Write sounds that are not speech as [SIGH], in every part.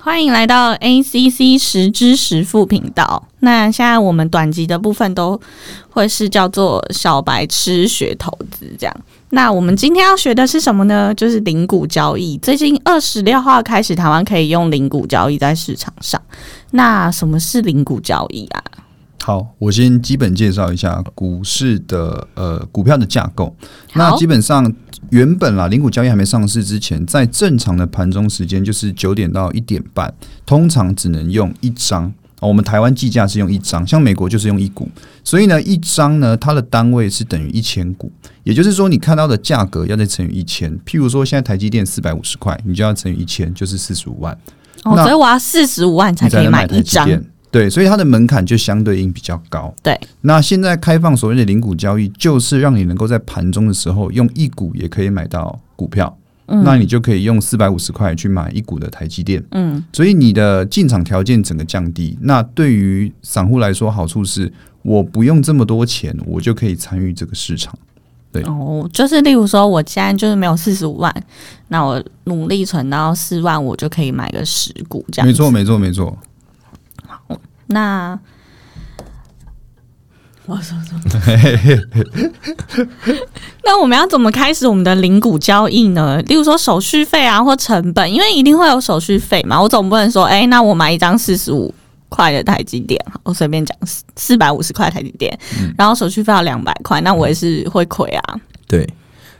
欢迎来到 ACC 十之十副频道。那现在我们短集的部分都会是叫做小白吃学投资这样。那我们今天要学的是什么呢？就是零股交易。最近二十六号开始，台湾可以用零股交易在市场上。那什么是零股交易啊？好，我先基本介绍一下股市的呃股票的架构。那基本上原本啦，零股交易还没上市之前，在正常的盘中时间就是九点到一点半，通常只能用一张。我们台湾计价是用一张，像美国就是用一股，所以呢，一张呢它的单位是等于一千股，也就是说你看到的价格要再乘以一千。譬如说现在台积电四百五十块，你就要乘以一千，就是四十五万。哦，所以我要四十五万才可以买一张。对，所以它的门槛就相对应比较高。对，那现在开放所谓的零股交易，就是让你能够在盘中的时候用一股也可以买到股票。嗯，那你就可以用四百五十块去买一股的台积电。嗯，所以你的进场条件整个降低。那对于散户来说，好处是我不用这么多钱，我就可以参与这个市场。对，哦，就是例如说，我现在就是没有四十五万，那我努力存到四万，我就可以买个十股这样。没错，没错，没错。那我说说，[LAUGHS] 那我们要怎么开始我们的零股交易呢？例如说手续费啊，或成本，因为一定会有手续费嘛。我总不能说，哎，那我买一张四十五块的台积电，我随便讲四四百五十块台积电，然后手续费要两百块，那我也是会亏啊。对。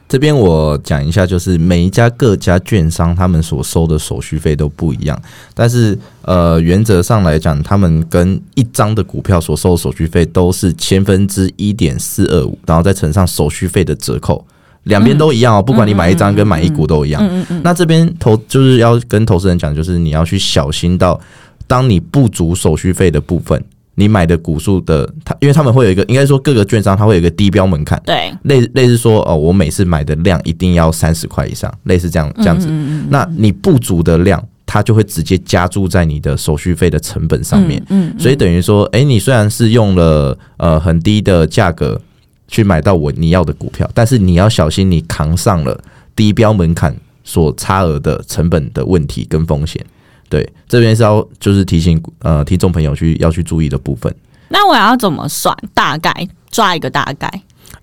这边我讲一下，就是每一家各家券商他们所收的手续费都不一样，但是呃原则上来讲，他们跟一张的股票所收的手续费都是千分之一点四二五，然后再乘上手续费的折扣，两边都一样哦，不管你买一张跟买一股都一样。那这边投就是要跟投资人讲，就是你要去小心到，当你不足手续费的部分。你买的股数的，它因为他们会有一个，应该说各个券商它会有一个低标门槛，对，类类似说哦，我每次买的量一定要三十块以上，类似这样这样子。那你不足的量，它就会直接加注在你的手续费的成本上面。嗯，所以等于说，哎，你虽然是用了呃很低的价格去买到我你要的股票，但是你要小心，你扛上了低标门槛所差额的成本的问题跟风险。对，这边是要就是提醒呃听众朋友去要去注意的部分。那我要怎么算？大概抓一个大概，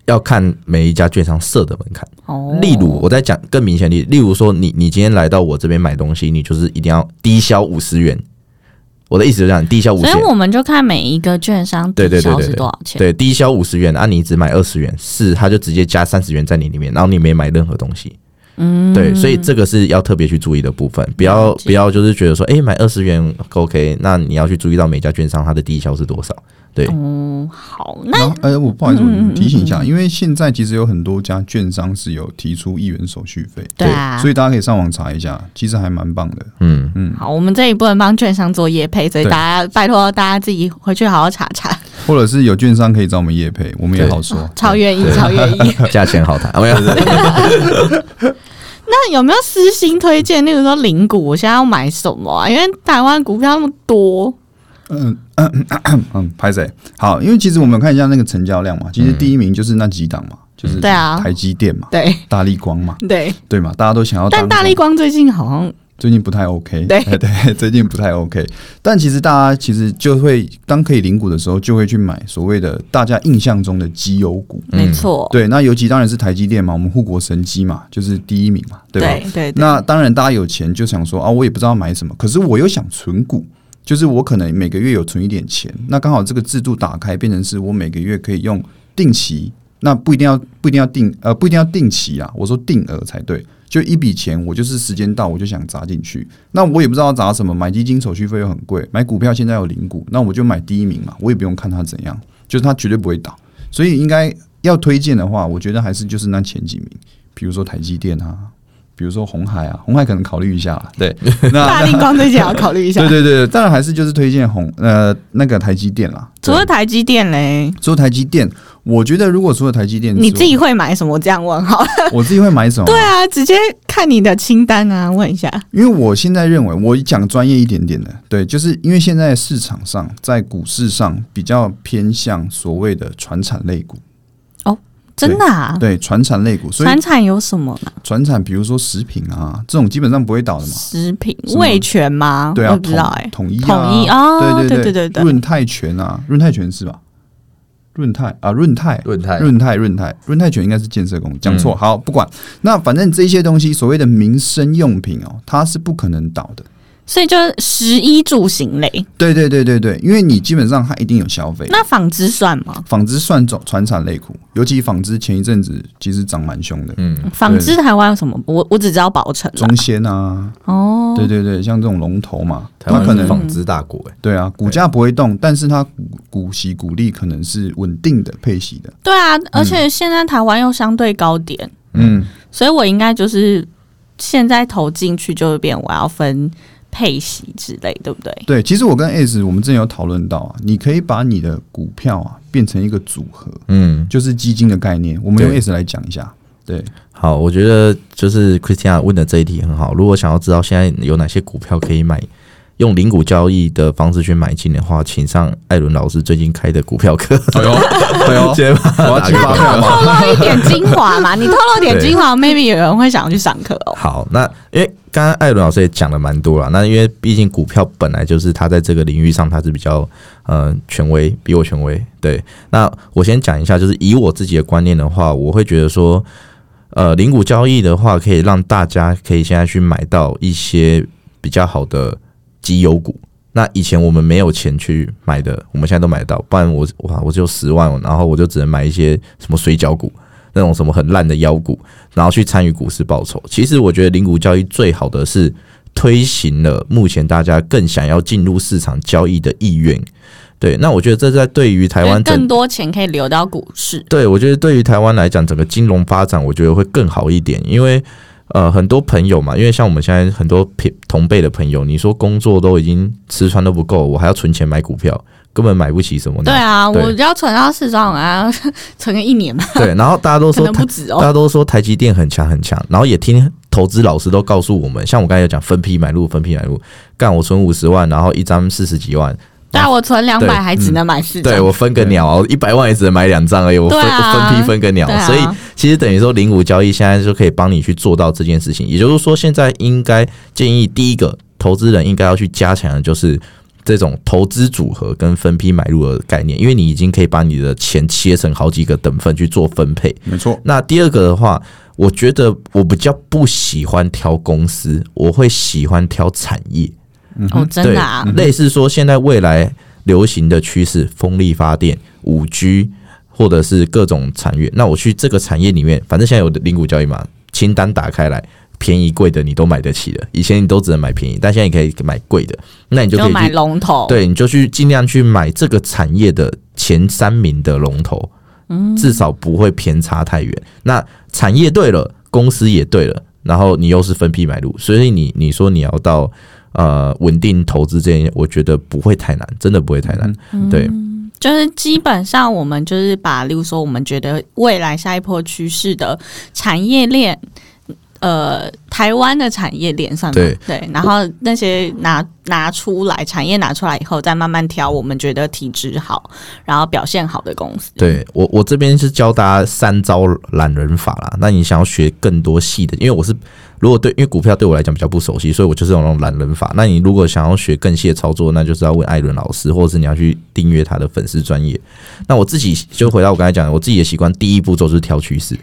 要看每一家券商设的门槛。哦，例如我在讲更明显的，例如说你你今天来到我这边买东西，你就是一定要低消五十元。我的意思就这样，低消五十。所以我们就看每一个券商低消是多少钱。对，低消五十元，啊，你只买二十元，是他就直接加三十元在你里面，然后你没买任何东西。嗯，对，所以这个是要特别去注意的部分，不要不要就是觉得说，哎，买二十元 OK，那你要去注意到每家券商它的低消是多少。对，嗯，好，那呃，我不好意思，我提醒一下，因为现在其实有很多家券商是有提出一元手续费，对啊，所以大家可以上网查一下，其实还蛮棒的。嗯。嗯，好，我们这里不能帮券商做业配，所以大家拜托大家自己回去好好查查，或者是有券商可以找我们业配，我们也好说，[LAUGHS] 超愿意，超愿意，价钱好谈，[LAUGHS] 没有。[LAUGHS] 那有没有私心推荐？例如说零股，我现在要买什么啊？因为台湾股票那么多。嗯嗯 [COUGHS] 嗯，拍谁？好，因为其实我们看一下那个成交量嘛，其实第一名就是那几档嘛，就是对啊，台积电嘛，对，大力光嘛，对对嘛，大家都想要。但大力光最近好像。最近不太 OK，对 [LAUGHS] 对，最近不太 OK。但其实大家其实就会当可以领股的时候，就会去买所谓的大家印象中的绩优股。没错，对，那尤其当然是台积电嘛，我们护国神机嘛，就是第一名嘛，对吧？对。那当然，大家有钱就想说啊，我也不知道买什么，可是我又想存股，就是我可能每个月有存一点钱，那刚好这个制度打开，变成是我每个月可以用定期，那不一定要不一定要定呃不一定要定期啊，我说定额才对。就一笔钱，我就是时间到，我就想砸进去。那我也不知道砸什么，买基金手续费又很贵，买股票现在有零股，那我就买第一名嘛，我也不用看它怎样，就是它绝对不会倒。所以应该要推荐的话，我觉得还是就是那前几名，比如说台积电啊。比如说红海啊，红海可能考虑一下，对。[LAUGHS] 那大力光最近要考虑一下。对对对，当然还是就是推荐红呃那个台积电啦。除了台积电嘞？除了台积电，我觉得如果除了台积电，你自己会买什么？这样问好了。我自己会买什么？对啊，直接看你的清单啊，问一下。因为我现在认为，我讲专业一点点的，对，就是因为现在市场上在股市上比较偏向所谓的传产类股。真的啊？对，传产类股，所以船产有什么呢？传产比如说食品啊，这种基本上不会倒的嘛。食品味全吗？对啊，我不知道哎、统统一啊，统一哦对对对对对对润泰全啊，润泰全是吧？润泰啊，润泰，润泰，润泰，润泰全应该是建设工，讲错。嗯好，不管。那反正这些东西，所谓的民生用品哦，它是不可能倒的。所以就是食衣住行类。对对对对对，因为你基本上它一定有消费。那纺织算吗？纺织算种传产类股，尤其纺织前一阵子其实涨蛮凶的，嗯，纺织台湾有什么？我我只知道宝城中仙啊，哦，对对对，像这种龙头嘛，台湾它可能是纺织大国哎，对啊，股价不会动，但是它股股息股利可能是稳定的配息的。对啊，而且现在台湾又相对高点，嗯，所以我应该就是现在投进去就会变我要分配息之类，对不对？对，其实我跟 S 我们之前有讨论到啊，你可以把你的股票啊变成一个组合，嗯，就是基金的概念。我们用对 S 来讲一下。对，好，我觉得就是 Christiana 问的这一题很好。如果想要知道现在有哪些股票可以买，用零股交易的方式去买进的话，请上艾伦老师最近开的股票课。哎呦，哎呦，[LAUGHS] 我要去发票透？露一点精华嘛，[LAUGHS] 你透露点精华，maybe 有人会想要去上课哦。好，那因为刚刚艾伦老师也讲了蛮多了，那因为毕竟股票本来就是他在这个领域上他是比较呃权威，比我权威。对，那我先讲一下，就是以我自己的观念的话，我会觉得说，呃，零股交易的话，可以让大家可以现在去买到一些比较好的绩优股。那以前我们没有钱去买的，我们现在都买得到。不然我哇，我只有十万，然后我就只能买一些什么水饺股，那种什么很烂的妖股，然后去参与股市报酬。其实我觉得零股交易最好的是推行了目前大家更想要进入市场交易的意愿。对，那我觉得这在对于台湾更多钱可以流到股市。对，我觉得对于台湾来讲，整个金融发展，我觉得会更好一点，因为呃，很多朋友嘛，因为像我们现在很多平同辈的朋友，你说工作都已经吃穿都不够，我还要存钱买股票，根本买不起什么的。对啊，对我要存到四张，啊 [LAUGHS] 存个一年吧，对，然后大家都说 [LAUGHS] 台，能不止哦。大家都说台积电很强很强，然后也听投资老师都告诉我们，像我刚才有讲分批买入，分批买入，干我存五十万，然后一张四十几万，对啊，我存两对百还只能买四张。对我分个鸟，我一百万也只能买两张而已，我分、分批分个鸟，啊所以其实等于说零股交易现在就可以帮你去做到这件事情。也就是说，现在应该建议第一个投资人应该要去加强的就是这种投资组合跟分批买入的概念，因为你已经可以把你的钱切成好几个等份去做分配。没错，那第二个的话，我觉得我比较不喜欢挑公司，我会喜欢挑产业。哦，真的啊，类似说现在未来流行的趋势，风力发电、五 G 或者是各种产业，那我去这个产业里面，反正现在有的零股交易嘛，清单打开来，便宜贵的你都买得起的，以前你都只能买便宜，但现在你可以买贵的，那你就可就买以去龙头。对，你就去尽量去买这个产业的前三名的龙头，至少不会偏差太远。那产业对了，公司也对了，然后你又是分批买入，所以你你说你要到呃稳定投资这件，我觉得不会太难，真的不会太难。对，就是基本上我们就是把，例如说我们觉得未来下一波趋势的产业链。呃，台湾的产业链上面？对然后那些拿拿出来，产业拿出来以后，再慢慢挑我们觉得体质好，然后表现好的公司。对我我这边是教大家三招懒人法啦。那你想要学更多细的，因为我是如果对，因为股票对我来讲比较不熟悉，所以我就是用那种懒人法。那你如果想要学更细的操作，那就是要问艾伦老师，或者是你要去订阅他的粉丝专业。那我自己就回到我刚才讲的，我自己的习惯，第一步骤就是挑趋势，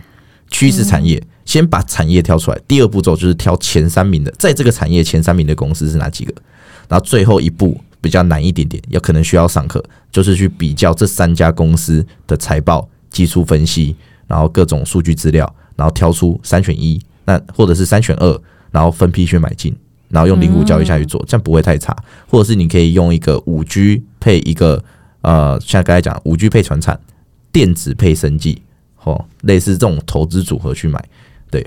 趋势产业，先把产业挑出来。第二步骤就是挑前三名的，在这个产业前三名的公司是哪几个？然后最后一步比较难一点点，也可能需要上课，就是去比较这三家公司的财报、技术分析，然后各种数据资料，然后挑出三选一，那或者是三选二，然后分批去买进，然后用零股交易下去做，这样不会太差。或者是你可以用一个五 G 配一个呃，像刚才讲五 G 配传产，电子配生技，哦，类似这种投资组合去买。对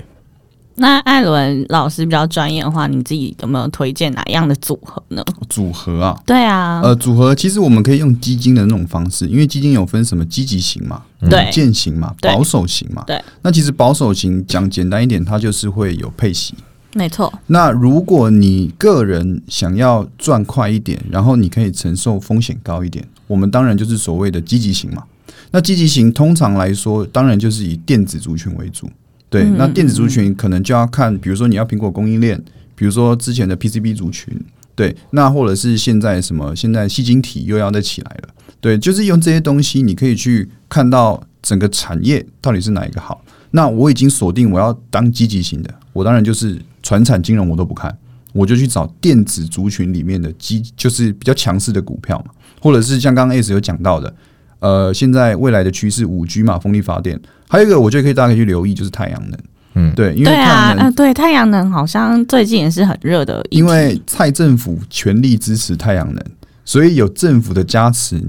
那艾伦老师比较专业的话，你自己有没有推荐哪样的组合呢？组合啊，对啊，呃，组合其实我们可以用基金的那种方式，因为基金有分什么积极型嘛、稳健型嘛、保守型嘛。对，那其实保守型讲简单一点，它就是会有配息。没错，那如果你个人想要赚快一点，然后你可以承受风险高一点，我们当然就是所谓的积极型嘛。那积极型通常来说，当然就是以电子族群为主。对，嗯那电子族群可能就要看，比如说你要苹果供应链，比如说之前的 PCB 族群，对，那或者是现在什么，现在细晶体又要再起来了，对，就是用这些东西，你可以去看到整个产业到底是哪一个好。那我已经锁定我要当积极型的，我当然就是传产金融我都不看，我就去找电子族群里面的基，就是比较强势的股票嘛，或者是像刚刚 S 有讲到的，呃，现在未来的趋势五 G 嘛，风力发电，还有一个我觉得可以大家可以去留意就是太阳能，嗯对，因为太对啊，阳能啊，对，太阳能好像最近也是很热的，因为蔡政府全力支持太阳能，所以有政府的加持，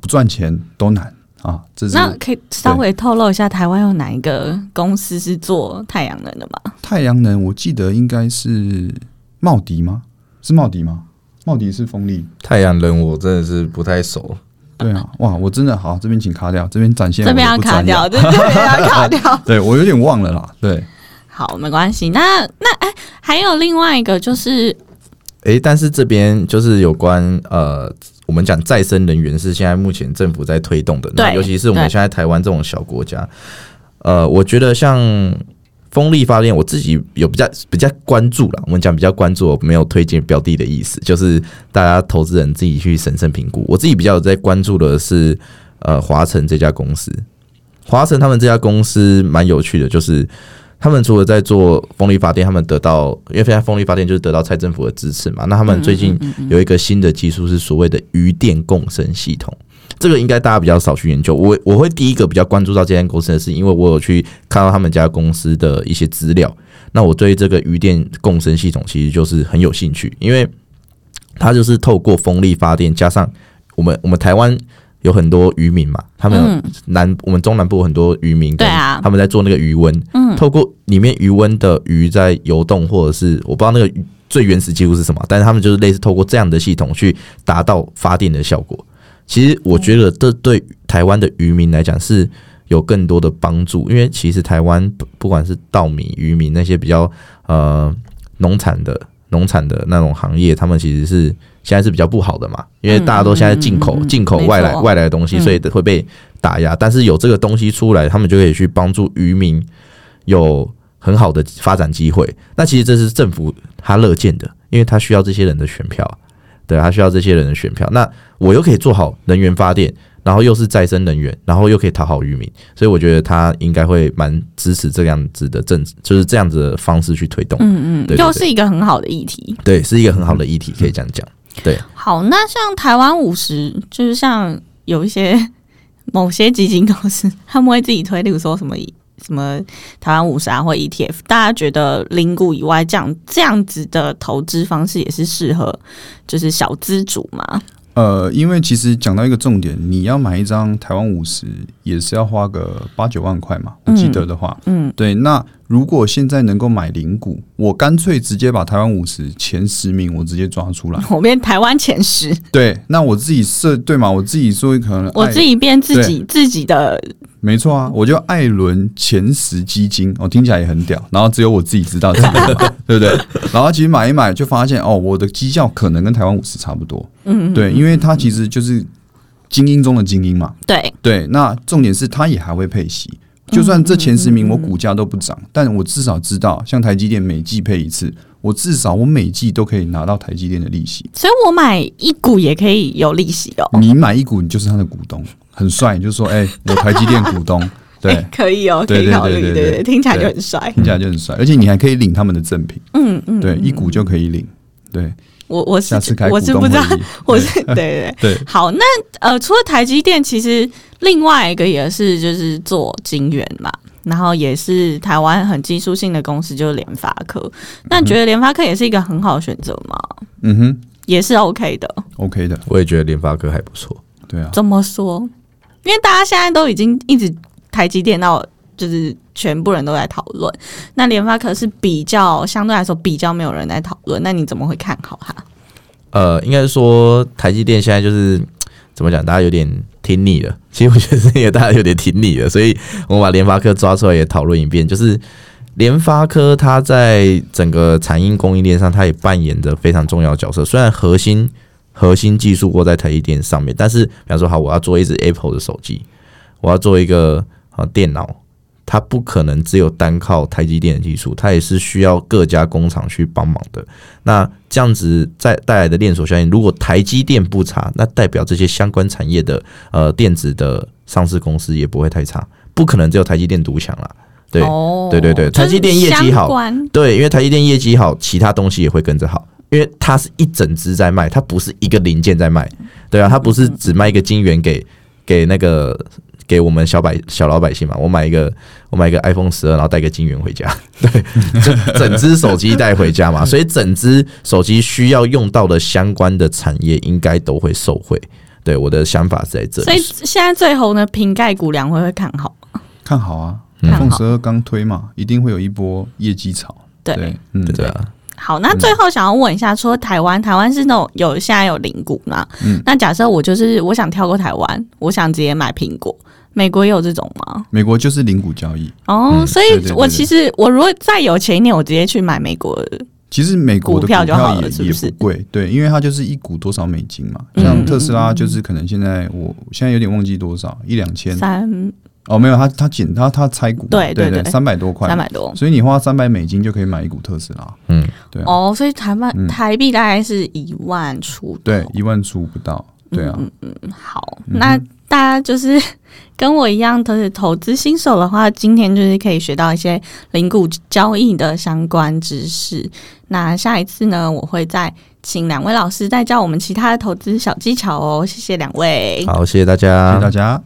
不赚钱都难啊。这是那可以稍微透露一下，台湾有哪一个公司是做太阳能的吗？太阳能，我记得应该是茂迪吗？是茂迪吗？茂迪是风力，太阳能我真的是不太熟，对啊，哇，我真的好，这边请卡掉，这边展现这边要卡掉，，对 [LAUGHS] 对对，要卡掉。对我有点忘了啦，对，好，没关系。那那哎，还有另外一个就是，诶，但是这边就是有关呃，我们讲再生能源是现在目前政府在推动的，那对尤其是我们对现在台湾这种小国家，呃，我觉得像风力发电，我自己有比较比较关注了。我们讲比较关注，我没有推荐标的的意思，就是大家投资人自己去审慎评估。我自己比较有在关注的是呃华晨这家公司，华晨他们这家公司蛮有趣的，就是。他们除了在做风力发电，他们得到，因为现在风力发电就是得到蔡政府的支持嘛。那他们最近有一个新的技术是所谓的余电共生系统，这个应该大家比较少去研究。我我会第一个比较关注到这间公司的是，因为我有去看到他们家公司的一些资料。那我对这个余电共生系统其实就是很有兴趣，因为它就是透过风力发电加上我们我们台湾有很多渔民嘛，他们嗯南我们中南部有很多渔民，对啊他们在做那个余温，嗯，透过里面余温的鱼在游动，或者是我不知道那个最原始技术是什么，但是他们就是类似透过这样的系统去达到发电的效果。其实我觉得这对台湾的渔民来讲是有更多的帮助，因为其实台湾不不管是稻米、渔民那些比较呃农产的农产的那种行业，他们其实是现在是比较不好的嘛，因为大家都现在进口嗯嗯嗯嗯进口外来外来的东西，嗯所以会被打压。但是有这个东西出来，他们就可以去帮助渔民有很好的发展机会。那其实这是政府他乐见的，因为他需要这些人的选票，对他需要这些人的选票。那我又可以做好能源发电，然后又是再生能源，然后又可以讨好渔民，所以我觉得他应该会蛮支持这样子的政治，就是这样子的方式去推动。嗯嗯，又是一个很好的议题。对，是一个很好的议题，可以这样讲。对好，那像台湾五十，就是像有一些某些基金公司，他们会自己推，例如说什么什么台湾五十啊或 ETF，大家觉得零股以外，这样这样子的投资方式也是适合，就是小资主嘛？呃，因为其实讲到一个重点，你要买一张台湾五十，也是要花个八九万块嘛，我记得的话，嗯，对。那如果现在能够买零股，我干脆直接把台湾五十前十名我直接抓出来，[LAUGHS] 我变台湾前十，对。那我自己设对嘛，我自己说可能我自己变自己自己的，没错啊，我就艾伦前十基金，哦，听起来也很屌，然后只有我自己知道自己买，[LAUGHS] 对不对？然后其实买一买就发现，哦，我的绩效可能跟台湾五十差不多，嗯，对，因为它其实就是精英中的精英嘛，对，对。那重点是它也还会配息，就算这前十名我股价都不涨，但我至少知道，像台积电每季配一次，我至少我每季都可以拿到台积电的利息。所以我买一股也可以有利息哦。你买一股，你就是他的股东，很帅，你就说，哎、[LAUGHS] 我台积电股东，对哎，可以哦，可对对以考虑，对对对听起来就很帅。听起来就很帅，而且你还可以领他们的赠品，嗯嗯，对，嗯一股就可以领，对，我我是我是不知道，[LAUGHS] 我是对对对。对，好，那呃，除了台积电，其实另外一个也是就是做晶圆嘛，然后也是台湾很技术性的公司，就是联发科。那你觉得联发科也是一个很好的选择吗？嗯哼也是 OK 的。，OK 的，我也觉得联发科还不错。对啊，怎么说？因为大家现在都已经一直台积电到就是全部人都在讨论，那联发科是比较相对来说比较没有人在讨论，那你怎么会看好它？呃，应该说台积电现在就是怎么讲，大家有点听腻了。其实我觉得是因为大家有点听腻了，所以我们把联发科抓出来也讨论一遍。就是联发科它在整个产业供应链上，它也扮演着非常重要的角色。虽然核心核心技术握在台积电上面，但是比方说，好，我要做一只 Apple 的手机，我要做一个啊电脑，它不可能只有单靠台积电的技术，它也是需要各家工厂去帮忙的。那这样子在带来的连锁效应，如果台积电不差，那代表这些相关产业的呃电子的上市公司也不会太差，不可能只有台积电独强了。对、哦对对对台积电业绩好对，因为台积电业绩好，其他东西也会跟着好，因为它是一整只在卖，它不是一个零件在卖，对啊，它不是只卖一个晶圆给给那个给我们小百小老百姓嘛，我买一个我买一个 iPhone 十二，然后带个金元回家，[LAUGHS] 对，就 [LAUGHS] 整只手机带回家嘛，[LAUGHS] 所以整只手机需要用到的相关的产业应该都会受惠。对，我的想法是在这里所以里。现在最红的瓶盖股两会会看好。看好啊，iPhone 十二刚推嘛，一定会有一波业绩潮。对，对，嗯，对啊，好，那最后想要问一下，说台湾，台湾是那种有现在有零股嘛？嗯那假设我就是我想跳过台湾，我想直接买苹果，美国也有这种吗？美国就是零股交易。哦，嗯所以我其实我如果再有钱一点，我直接去买美国的。其实美国的股票就好了也是不是也不贵，对，因为它就是一股多少美金嘛。嗯像特斯拉就是可能现在我现在有点忘记多少，一两千三哦，没有，他他减他他拆股嘛，对对对对三百多块。三，百多。所以你花三百美金就可以买一股特斯拉，嗯，对啊，哦，所以台湾嗯。台币大概是一万出头。对，一万出不到，对啊，嗯嗯好，那大家就是 [LAUGHS] 跟我一样都是投资新手的话，今天就是可以学到一些零股交易的相关知识。那下一次呢，我会再请两位老师再教我们其他的投资小技巧哦。谢谢两位。好，谢谢大家。谢谢大家。